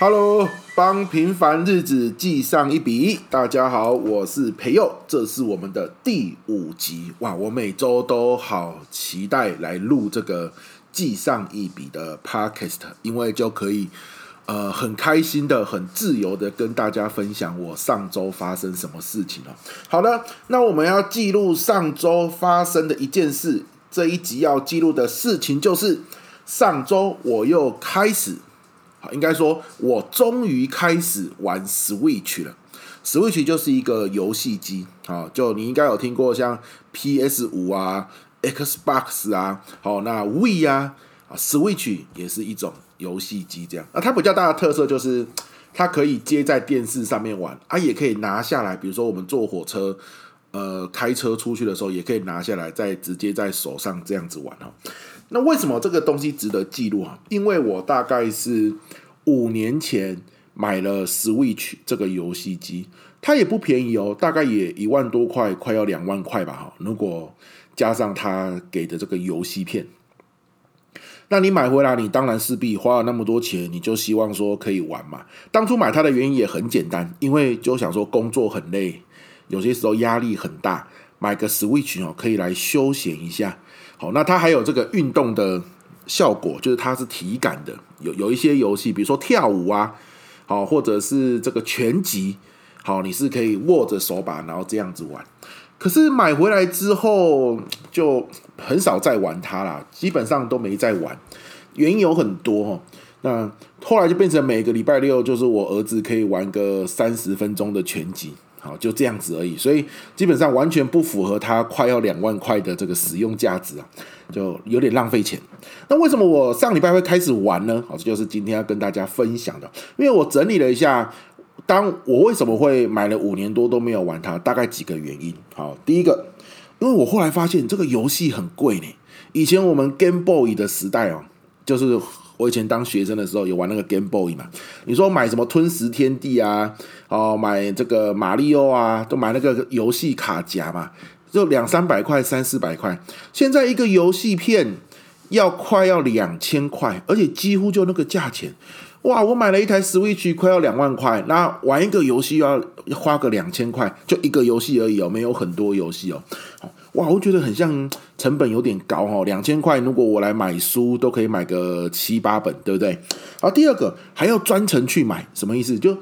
Hello，帮平凡日子记上一笔。大家好，我是培佑，这是我们的第五集。哇，我每周都好期待来录这个记上一笔的 Podcast，因为就可以呃很开心的、很自由的跟大家分享我上周发生什么事情了。好了，那我们要记录上周发生的一件事。这一集要记录的事情就是上周我又开始。好，应该说，我终于开始玩 Switch 了。Switch 就是一个游戏机，好，就你应该有听过像 PS 五啊、Xbox 啊，好，那 Wii 啊，Switch 也是一种游戏机，这样。那它比较大的特色就是，它可以接在电视上面玩，啊，也可以拿下来，比如说我们坐火车，呃，开车出去的时候，也可以拿下来，再直接在手上这样子玩哈。那为什么这个东西值得记录啊？因为我大概是五年前买了 Switch 这个游戏机，它也不便宜哦，大概也一万多块，快要两万块吧哈。如果加上他给的这个游戏片，那你买回来，你当然势必花了那么多钱，你就希望说可以玩嘛。当初买它的原因也很简单，因为就想说工作很累，有些时候压力很大，买个 Switch 哦，可以来休闲一下。好，那它还有这个运动的效果，就是它是体感的。有有一些游戏，比如说跳舞啊，好，或者是这个拳击，好，你是可以握着手把，然后这样子玩。可是买回来之后就很少再玩它啦，基本上都没再玩。原因有很多哦。那后来就变成每个礼拜六，就是我儿子可以玩个三十分钟的拳击。好，就这样子而已，所以基本上完全不符合它快要两万块的这个使用价值啊，就有点浪费钱。那为什么我上礼拜会开始玩呢？好，这就是今天要跟大家分享的。因为我整理了一下，当我为什么会买了五年多都没有玩它，大概几个原因。好，第一个，因为我后来发现这个游戏很贵呢。以前我们 Game Boy 的时代哦，就是。我以前当学生的时候有玩那个 Game Boy 嘛？你说买什么吞食天地啊？哦，买这个马里奥啊，都买那个游戏卡夹嘛，就两三百块、三四百块。现在一个游戏片要快要两千块，而且几乎就那个价钱。哇！我买了一台 Switch，快要两万块，那玩一个游戏要花个两千块，就一个游戏而已哦，没有很多游戏哦。哇，我觉得很像成本有点高哦，两千块如果我来买书都可以买个七八本，对不对？然后第二个还要专程去买，什么意思？就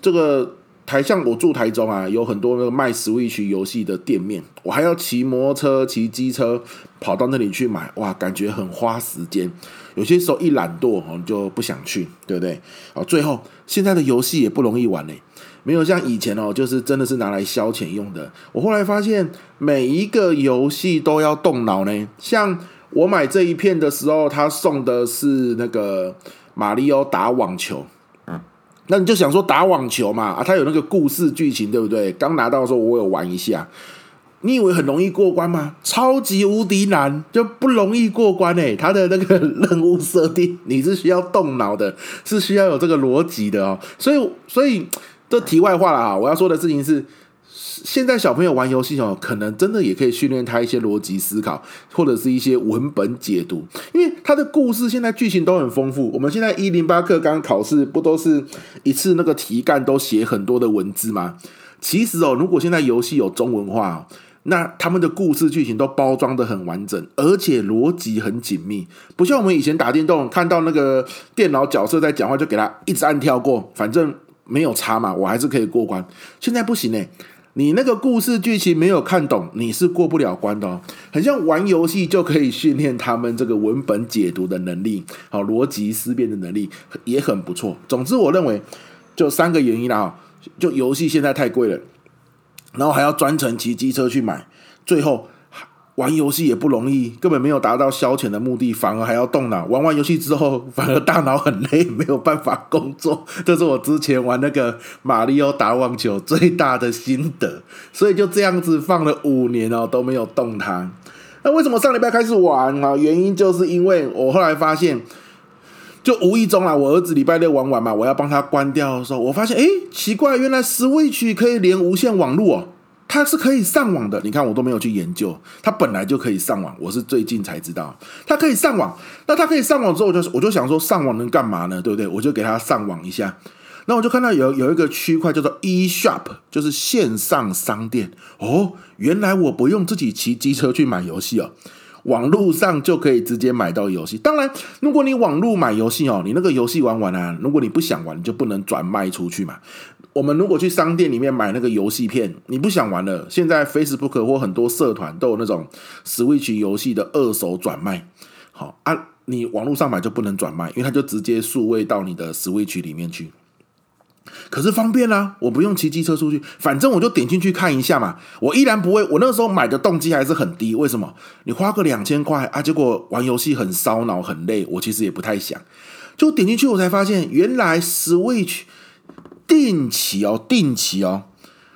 这个台像我住台中啊，有很多那个卖 Switch 游戏的店面，我还要骑摩托车、骑机车跑到那里去买，哇，感觉很花时间。有些时候一懒惰哦，就不想去，对不对？啊，最后现在的游戏也不容易玩嘞，没有像以前哦，就是真的是拿来消遣用的。我后来发现每一个游戏都要动脑呢。像我买这一片的时候，他送的是那个马里奥打网球，嗯，那你就想说打网球嘛，啊，他有那个故事剧情，对不对？刚拿到的时候我有玩一下。你以为很容易过关吗？超级无敌难，就不容易过关诶。它的那个任务设定，你是需要动脑的，是需要有这个逻辑的哦。所以，所以这题外话了啊。我要说的事情是，现在小朋友玩游戏哦，可能真的也可以训练他一些逻辑思考，或者是一些文本解读。因为他的故事现在剧情都很丰富。我们现在一零八课刚考试不都是一次那个题干都写很多的文字吗？其实哦，如果现在游戏有中文化。那他们的故事剧情都包装得很完整，而且逻辑很紧密，不像我们以前打电动，看到那个电脑角色在讲话，就给他一直按跳过，反正没有差嘛，我还是可以过关。现在不行欸，你那个故事剧情没有看懂，你是过不了关的哦。很像玩游戏就可以训练他们这个文本解读的能力，好，逻辑思辨的能力也很不错。总之，我认为就三个原因啦，就游戏现在太贵了。然后还要专程骑机车去买，最后玩游戏也不容易，根本没有达到消遣的目的，反而还要动脑。玩完游戏之后，反而大脑很累，没有办法工作。这是我之前玩那个马里奥打网球最大的心得。所以就这样子放了五年哦，都没有动它。那为什么上礼拜开始玩啊？原因就是因为我后来发现。就无意中啊，我儿子礼拜六玩完嘛，我要帮他关掉的时候，我发现，哎，奇怪，原来 Switch 可以连无线网络哦。它是可以上网的。你看，我都没有去研究，它本来就可以上网。我是最近才知道，它可以上网。那它可以上网之后，我就我就想说，上网能干嘛呢？对不对？我就给它上网一下。那我就看到有有一个区块叫做 eShop，就是线上商店。哦，原来我不用自己骑机车去买游戏哦。网络上就可以直接买到游戏。当然，如果你网络买游戏哦，你那个游戏玩完啊，如果你不想玩，你就不能转卖出去嘛。我们如果去商店里面买那个游戏片，你不想玩了，现在 Facebook 或很多社团都有那种 Switch 游戏的二手转卖。好啊，你网络上买就不能转卖，因为它就直接数位到你的 Switch 里面去。可是方便啊，我不用骑机车出去，反正我就点进去看一下嘛。我依然不会，我那个时候买的动机还是很低。为什么？你花个两千块啊，结果玩游戏很烧脑很累，我其实也不太想。就点进去，我才发现原来 Switch 定期哦，定期哦，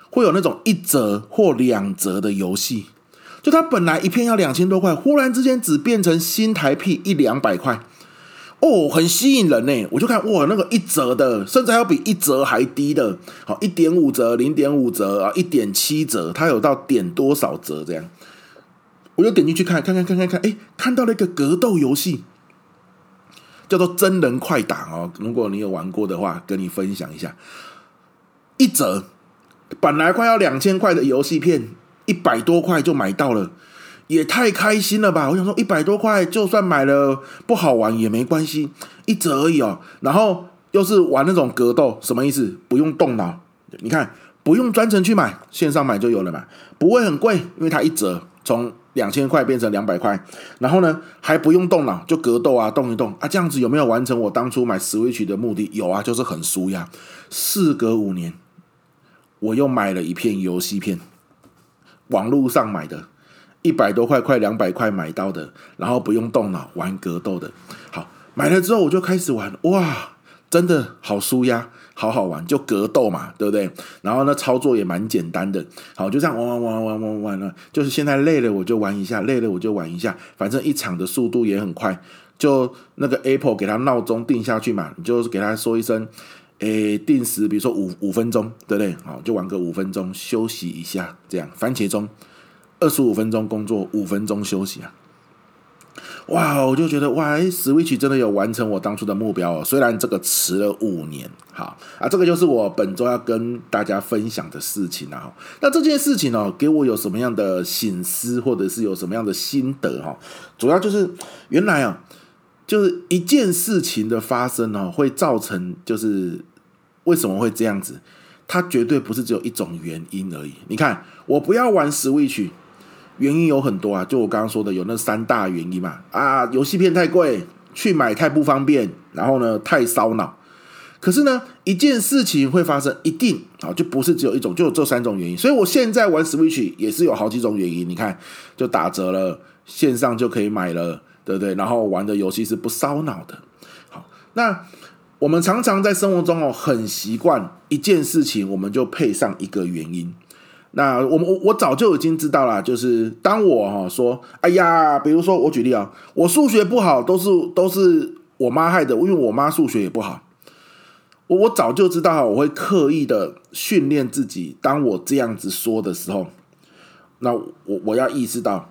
会有那种一折或两折的游戏。就它本来一片要两千多块，忽然之间只变成新台币一两百块。哦，很吸引人呢！我就看哇，那个一折的，甚至还要比一折还低的，好，一点五折、零点五折啊，一点七折，它有到点多少折这样？我就点进去看，看看看看看，哎，看到了一个格斗游戏，叫做《真人快打》哦。如果你有玩过的话，跟你分享一下，一折，本来快要两千块的游戏片，一百多块就买到了。也太开心了吧！我想说，一百多块，就算买了不好玩也没关系，一折而已哦。然后又是玩那种格斗，什么意思？不用动脑，你看，不用专程去买，线上买就有了嘛，不会很贵，因为它一折从两千块变成两百块。然后呢，还不用动脑，就格斗啊，动一动啊，这样子有没有完成我当初买 Switch 的目的？有啊，就是很舒压。事隔五年，我又买了一片游戏片，网络上买的。一百多块，快两百块买到的，然后不用动脑玩格斗的，好，买了之后我就开始玩，哇，真的好舒压，好好玩，就格斗嘛，对不对？然后呢，操作也蛮简单的，好，就这样玩玩玩玩玩玩了，就是现在累了我就玩一下，累了我就玩一下，反正一场的速度也很快，就那个 Apple 给他闹钟定下去嘛，你就给他说一声，诶，定时，比如说五五分钟，对不对？好，就玩个五分钟，休息一下，这样番茄钟。二十五分钟工作，五分钟休息啊！哇，我就觉得哇，Switch 真的有完成我当初的目标哦。虽然这个迟了五年，好啊，这个就是我本周要跟大家分享的事情啊。那这件事情哦，给我有什么样的醒思，或者是有什么样的心得哈？主要就是原来啊，就是一件事情的发生呢，会造成就是为什么会这样子？它绝对不是只有一种原因而已。你看，我不要玩 Switch。原因有很多啊，就我刚刚说的，有那三大原因嘛。啊，游戏片太贵，去买太不方便，然后呢，太烧脑。可是呢，一件事情会发生，一定啊，就不是只有一种，就有这三种原因。所以我现在玩 Switch 也是有好几种原因。你看，就打折了，线上就可以买了，对不对？然后玩的游戏是不烧脑的。好，那我们常常在生活中哦，很习惯一件事情，我们就配上一个原因。那我们我我早就已经知道了，就是当我哈说，哎呀，比如说我举例啊，我数学不好，都是都是我妈害的，因为我妈数学也不好。我我早就知道，我会刻意的训练自己，当我这样子说的时候，那我我要意识到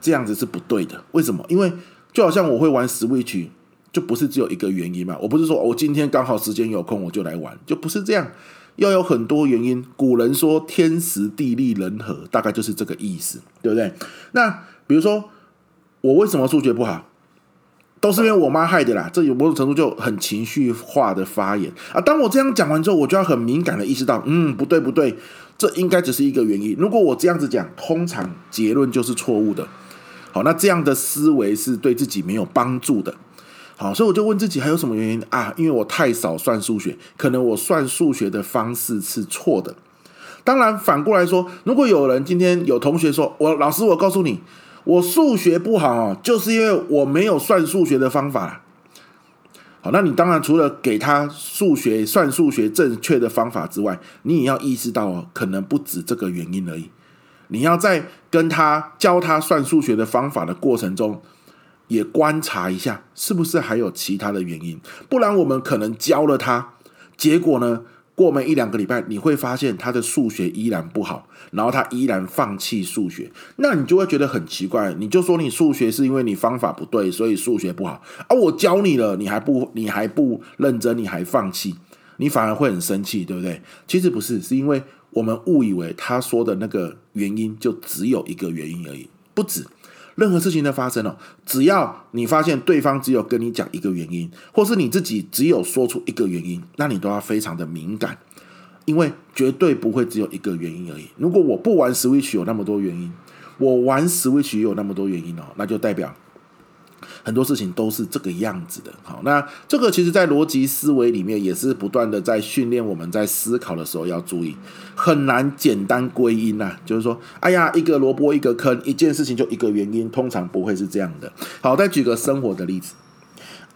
这样子是不对的。为什么？因为就好像我会玩 Switch，就不是只有一个原因嘛。我不是说我今天刚好时间有空，我就来玩，就不是这样。要有很多原因，古人说天时地利人和，大概就是这个意思，对不对？那比如说我为什么数学不好，都是因为我妈害的啦。这有某种程度就很情绪化的发言啊。当我这样讲完之后，我就要很敏感的意识到，嗯，不对不对，这应该只是一个原因。如果我这样子讲，通常结论就是错误的。好，那这样的思维是对自己没有帮助的。好，所以我就问自己还有什么原因啊？因为我太少算数学，可能我算数学的方式是错的。当然，反过来说，如果有人今天有同学说，我老师，我告诉你，我数学不好，就是因为我没有算数学的方法。好，那你当然除了给他数学算数学正确的方法之外，你也要意识到哦，可能不止这个原因而已。你要在跟他教他算数学的方法的过程中。也观察一下，是不是还有其他的原因？不然我们可能教了他，结果呢，过没一两个礼拜，你会发现他的数学依然不好，然后他依然放弃数学，那你就会觉得很奇怪。你就说你数学是因为你方法不对，所以数学不好啊？我教你了，你还不你还不认真，你还放弃，你反而会很生气，对不对？其实不是，是因为我们误以为他说的那个原因就只有一个原因而已，不止。任何事情的发生哦，只要你发现对方只有跟你讲一个原因，或是你自己只有说出一个原因，那你都要非常的敏感，因为绝对不会只有一个原因而已。如果我不玩 Switch 有那么多原因，我玩 Switch 也有那么多原因哦，那就代表。很多事情都是这个样子的，好，那这个其实，在逻辑思维里面也是不断的在训练我们在思考的时候要注意，很难简单归因呐，就是说，哎呀，一个萝卜一个坑，一件事情就一个原因，通常不会是这样的。好，再举个生活的例子，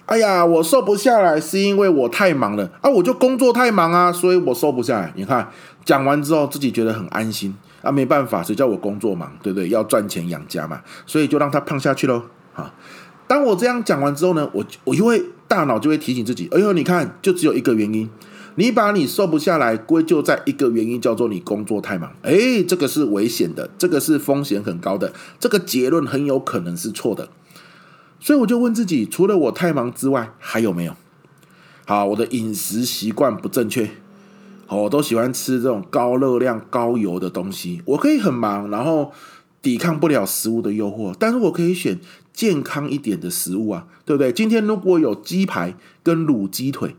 哎呀，我瘦不下来是因为我太忙了啊，我就工作太忙啊，所以我瘦不下来。你看，讲完之后自己觉得很安心啊，没办法，谁叫我工作忙，对不对？要赚钱养家嘛，所以就让他胖下去喽，好。当我这样讲完之后呢，我我就会大脑就会提醒自己，哎呦，你看，就只有一个原因，你把你瘦不下来归咎在一个原因，叫做你工作太忙，哎，这个是危险的，这个是风险很高的，这个结论很有可能是错的，所以我就问自己，除了我太忙之外，还有没有？好，我的饮食习惯不正确，我都喜欢吃这种高热量、高油的东西，我可以很忙，然后抵抗不了食物的诱惑，但是我可以选。健康一点的食物啊，对不对？今天如果有鸡排跟卤鸡腿，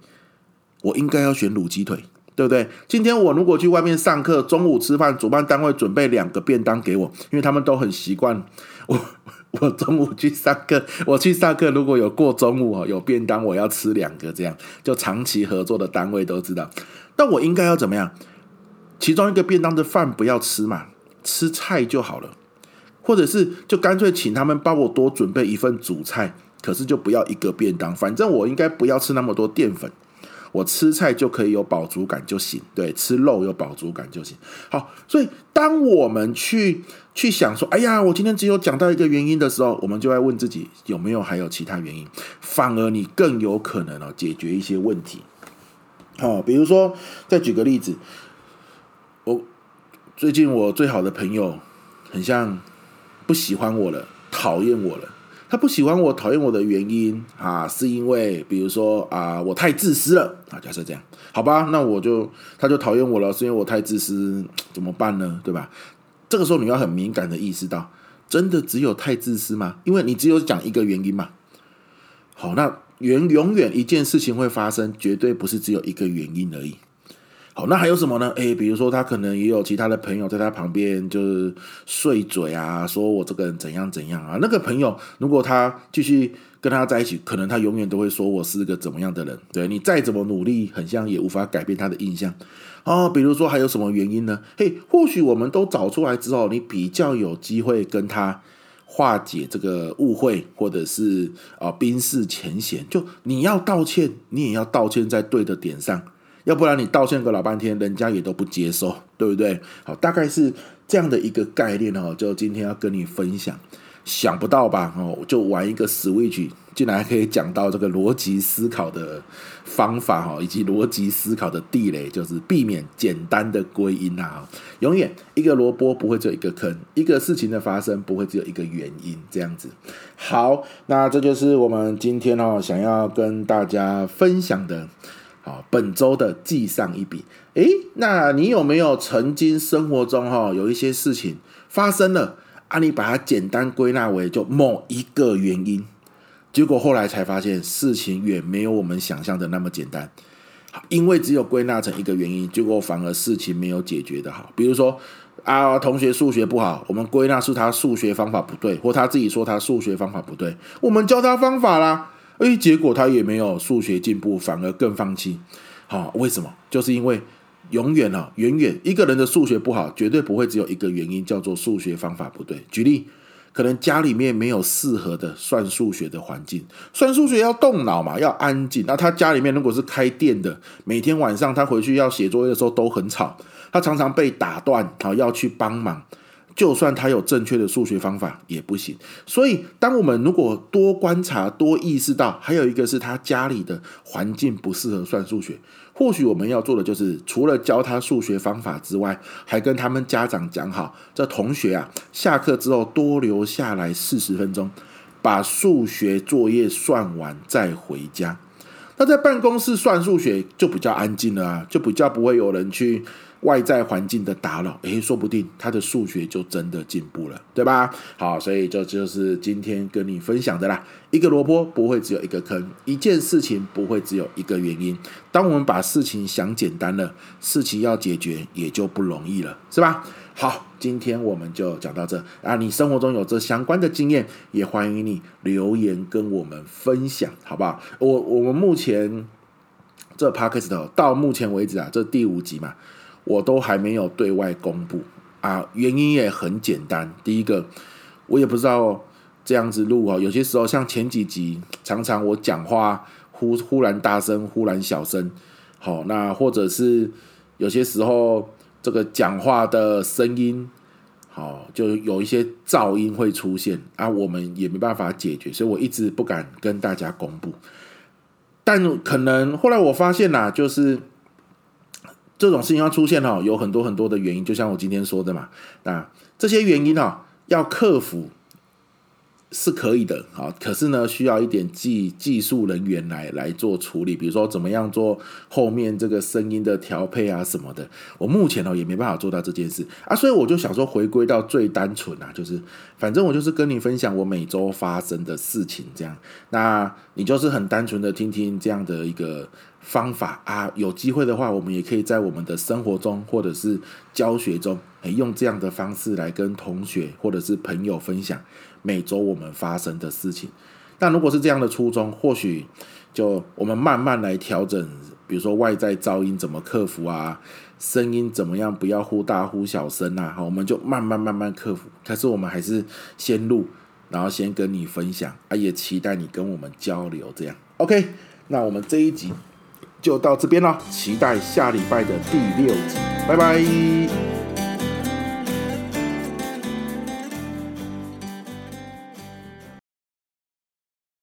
我应该要选卤鸡腿，对不对？今天我如果去外面上课，中午吃饭，主办单位准备两个便当给我，因为他们都很习惯 我我中午去上课，我去上课如果有过中午哦，有便当，我要吃两个，这样就长期合作的单位都知道。那我应该要怎么样？其中一个便当的饭不要吃嘛，吃菜就好了。或者是就干脆请他们帮我多准备一份主菜，可是就不要一个便当，反正我应该不要吃那么多淀粉，我吃菜就可以有饱足感就行，对，吃肉有饱足感就行。好，所以当我们去去想说，哎呀，我今天只有讲到一个原因的时候，我们就会问自己有没有还有其他原因，反而你更有可能哦解决一些问题。好，比如说再举个例子，我最近我最好的朋友很像。不喜欢我了，讨厌我了。他不喜欢我、讨厌我的原因啊，是因为比如说啊，我太自私了啊。假设这样，好吧，那我就他就讨厌我了，是因为我太自私，怎么办呢？对吧？这个时候你要很敏感的意识到，真的只有太自私吗？因为你只有讲一个原因嘛。好，那永永远一件事情会发生，绝对不是只有一个原因而已。好，那还有什么呢？诶，比如说他可能也有其他的朋友在他旁边，就是碎嘴啊，说我这个人怎样怎样啊。那个朋友如果他继续跟他在一起，可能他永远都会说我是个怎么样的人。对，你再怎么努力，很像也无法改变他的印象。哦，比如说还有什么原因呢？嘿，或许我们都找出来之后，你比较有机会跟他化解这个误会，或者是啊冰释前嫌。就你要道歉，你也要道歉在对的点上。要不然你道歉个老半天，人家也都不接受，对不对？好，大概是这样的一个概念哦。就今天要跟你分享，想不到吧？哦，就玩一个 Switch，竟然可以讲到这个逻辑思考的方法哈，以及逻辑思考的地雷，就是避免简单的归因啊。永远一个萝卜不会只有一个坑，一个事情的发生不会只有一个原因，这样子。好，那这就是我们今天哦想要跟大家分享的。好，本周的记上一笔。诶，那你有没有曾经生活中哈有一些事情发生了啊？你把它简单归纳为就某一个原因，结果后来才发现事情远没有我们想象的那么简单。因为只有归纳成一个原因，结果反而事情没有解决的好。比如说啊，同学数学不好，我们归纳是他数学方法不对，或他自己说他数学方法不对，我们教他方法啦。哎，结果他也没有数学进步，反而更放弃。好，为什么？就是因为永远啊，远远一个人的数学不好，绝对不会只有一个原因，叫做数学方法不对。举例，可能家里面没有适合的算数学的环境，算数学要动脑嘛，要安静。那他家里面如果是开店的，每天晚上他回去要写作业的时候都很吵，他常常被打断，好要去帮忙。就算他有正确的数学方法也不行。所以，当我们如果多观察、多意识到，还有一个是他家里的环境不适合算数学，或许我们要做的就是，除了教他数学方法之外，还跟他们家长讲好，这同学啊，下课之后多留下来四十分钟，把数学作业算完再回家。那在办公室算数学就比较安静了啊，就比较不会有人去。外在环境的打扰，诶，说不定他的数学就真的进步了，对吧？好，所以这就，就是今天跟你分享的啦。一个萝卜不会只有一个坑，一件事情不会只有一个原因。当我们把事情想简单了，事情要解决也就不容易了，是吧？好，今天我们就讲到这啊。你生活中有这相关的经验，也欢迎你留言跟我们分享，好不好？我我们目前这 podcast 到目前为止啊，这第五集嘛。我都还没有对外公布啊，原因也很简单。第一个，我也不知道这样子录啊，有些时候像前几集，常常我讲话忽忽然大声，忽然小声，好，那或者是有些时候这个讲话的声音，好，就有一些噪音会出现啊，我们也没办法解决，所以我一直不敢跟大家公布。但可能后来我发现呐，就是。这种事情要出现哦，有很多很多的原因，就像我今天说的嘛，那这些原因哦，要克服是可以的啊，可是呢，需要一点技技术人员来来做处理，比如说怎么样做后面这个声音的调配啊什么的，我目前哦也没办法做到这件事。啊，所以我就想说回归到最单纯啊，就是反正我就是跟你分享我每周发生的事情这样，那你就是很单纯的听听这样的一个。方法啊，有机会的话，我们也可以在我们的生活中或者是教学中，诶，用这样的方式来跟同学或者是朋友分享。每周我们发生的事情。但如果是这样的初衷，或许就我们慢慢来调整，比如说外在噪音怎么克服啊，声音怎么样不要忽大忽小声啊，好，我们就慢慢慢慢克服。可是我们还是先录，然后先跟你分享啊，也期待你跟我们交流。这样，OK，那我们这一集。就到这边了，期待下礼拜的第六集，拜拜。